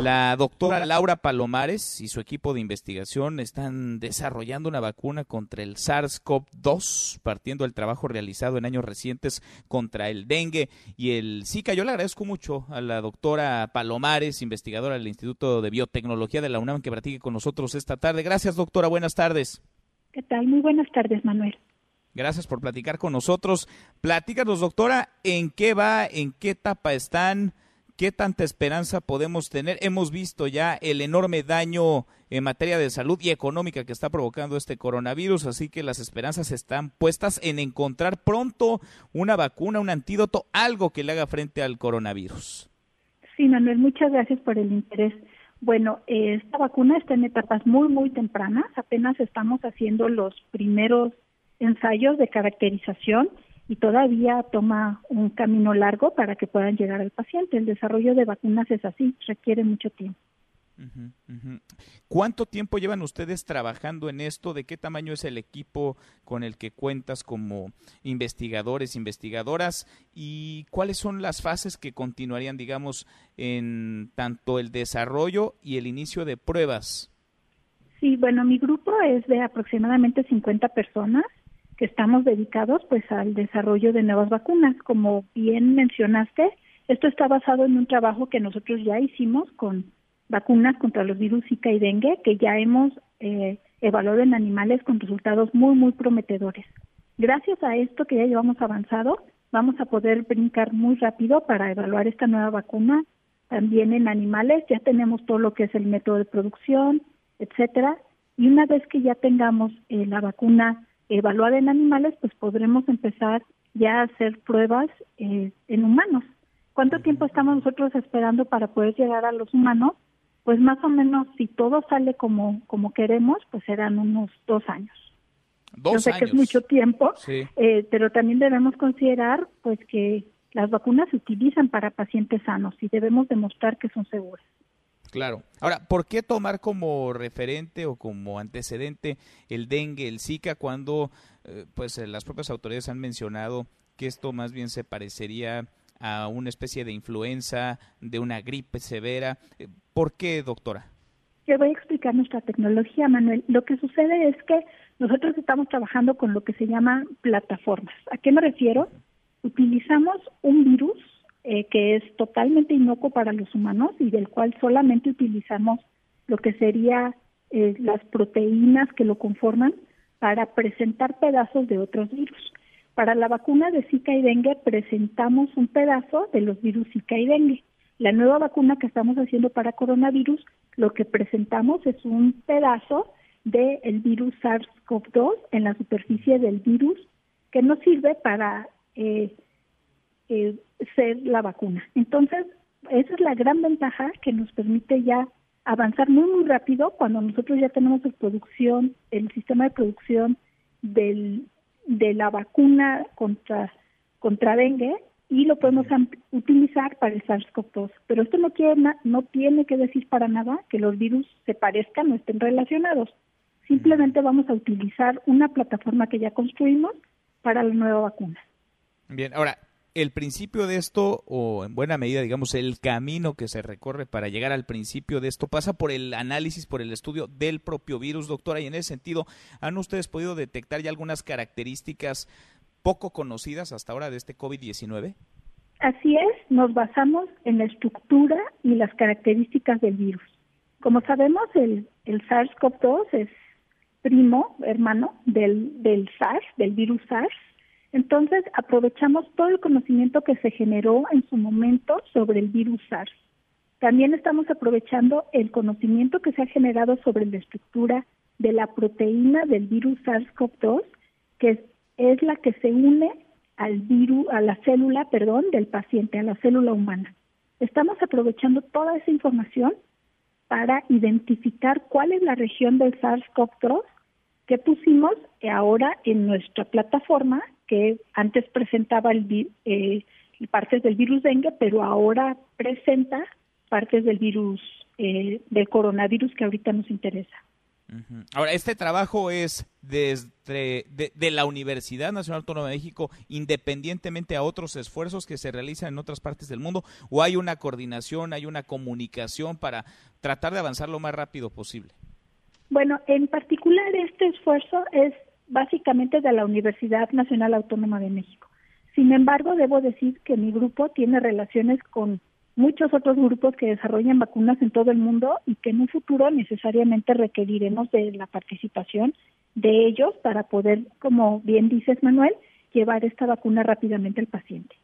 La doctora Laura Palomares y su equipo de investigación están desarrollando una vacuna contra el SARS-CoV-2, partiendo del trabajo realizado en años recientes contra el dengue y el Zika. Yo le agradezco mucho a la doctora Palomares, investigadora del Instituto de Biotecnología de la UNAM, que practique con nosotros esta tarde. Gracias, doctora. Buenas tardes. ¿Qué tal? Muy buenas tardes, Manuel. Gracias por platicar con nosotros. Platícanos, doctora, en qué va, en qué etapa están, qué tanta esperanza podemos tener. Hemos visto ya el enorme daño en materia de salud y económica que está provocando este coronavirus, así que las esperanzas están puestas en encontrar pronto una vacuna, un antídoto, algo que le haga frente al coronavirus. Sí, Manuel, muchas gracias por el interés. Bueno, esta vacuna está en etapas muy, muy tempranas. Apenas estamos haciendo los primeros ensayos de caracterización y todavía toma un camino largo para que puedan llegar al paciente. El desarrollo de vacunas es así, requiere mucho tiempo. ¿Cuánto tiempo llevan ustedes trabajando en esto? ¿De qué tamaño es el equipo con el que cuentas como investigadores, investigadoras? ¿Y cuáles son las fases que continuarían, digamos, en tanto el desarrollo y el inicio de pruebas? Sí, bueno, mi grupo es de aproximadamente 50 personas que estamos dedicados pues al desarrollo de nuevas vacunas. Como bien mencionaste, esto está basado en un trabajo que nosotros ya hicimos con vacunas contra los virus Zika y dengue que ya hemos eh, evaluado en animales con resultados muy, muy prometedores. Gracias a esto que ya llevamos avanzado, vamos a poder brincar muy rápido para evaluar esta nueva vacuna también en animales. Ya tenemos todo lo que es el método de producción, etcétera. Y una vez que ya tengamos eh, la vacuna evaluada en animales, pues podremos empezar ya a hacer pruebas eh, en humanos. ¿Cuánto tiempo estamos nosotros esperando para poder llegar a los humanos? Pues más o menos, si todo sale como, como queremos, pues serán unos dos años. Dos Yo sé que es mucho tiempo, eh, pero también debemos considerar pues que las vacunas se utilizan para pacientes sanos y debemos demostrar que son seguras. Claro. Ahora, ¿por qué tomar como referente o como antecedente el dengue, el Zika, cuando eh, pues eh, las propias autoridades han mencionado que esto más bien se parecería a una especie de influenza, de una gripe severa? Eh, ¿Por qué, doctora? Yo voy a explicar nuestra tecnología, Manuel. Lo que sucede es que nosotros estamos trabajando con lo que se llama plataformas. ¿A qué me refiero? Utilizamos un virus eh, que es totalmente inocuo para los humanos y del cual solamente utilizamos lo que sería eh, las proteínas que lo conforman para presentar pedazos de otros virus. Para la vacuna de Zika y dengue presentamos un pedazo de los virus Zika y dengue. La nueva vacuna que estamos haciendo para coronavirus, lo que presentamos es un pedazo del virus SARS-CoV-2 en la superficie del virus que nos sirve para eh, eh, ser la vacuna. Entonces, esa es la gran ventaja que nos permite ya avanzar muy, muy rápido cuando nosotros ya tenemos la producción, el sistema de producción del, de la vacuna contra, contra dengue y lo podemos utilizar para el SARS-CoV-2. Pero esto no, quiere, no tiene que decir para nada que los virus se parezcan o estén relacionados. Simplemente vamos a utilizar una plataforma que ya construimos para la nueva vacuna. Bien, ahora, el principio de esto, o en buena medida, digamos, el camino que se recorre para llegar al principio de esto, pasa por el análisis, por el estudio del propio virus, doctora, y en ese sentido, ¿han ustedes podido detectar ya algunas características poco conocidas hasta ahora de este COVID-19? Así es, nos basamos en la estructura y las características del virus. Como sabemos, el, el SARS-CoV-2 es primo, hermano del, del SARS, del virus SARS, entonces, aprovechamos todo el conocimiento que se generó en su momento sobre el virus SARS. También estamos aprovechando el conocimiento que se ha generado sobre la estructura de la proteína del virus SARS-CoV-2, que es, la que se une al virus, a la célula, perdón, del paciente, a la célula humana. Estamos aprovechando toda esa información para identificar cuál es la región del SARS-CoV-2 que pusimos ahora en nuestra plataforma que antes presentaba el, eh, partes del virus dengue, pero ahora presenta partes del virus, eh, del coronavirus que ahorita nos interesa. Ahora, este trabajo es desde de, la Universidad Nacional Autónoma de México, independientemente a otros esfuerzos que se realizan en otras partes del mundo, o hay una coordinación, hay una comunicación para tratar de avanzar lo más rápido posible. Bueno, en particular este esfuerzo es básicamente de la Universidad Nacional Autónoma de México. Sin embargo, debo decir que mi grupo tiene relaciones con muchos otros grupos que desarrollan vacunas en todo el mundo y que en un futuro necesariamente requeriremos de la participación de ellos para poder, como bien dices Manuel, llevar esta vacuna rápidamente al paciente.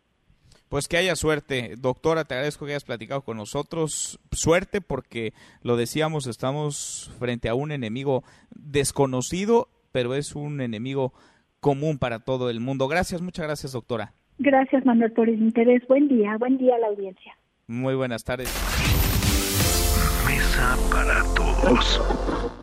Pues que haya suerte. Doctora, te agradezco que hayas platicado con nosotros. Suerte porque, lo decíamos, estamos frente a un enemigo desconocido, pero es un enemigo común para todo el mundo. Gracias, muchas gracias, doctora. Gracias, Manuel, por el interés. Buen día, buen día a la audiencia. Muy buenas tardes. Mesa para todos.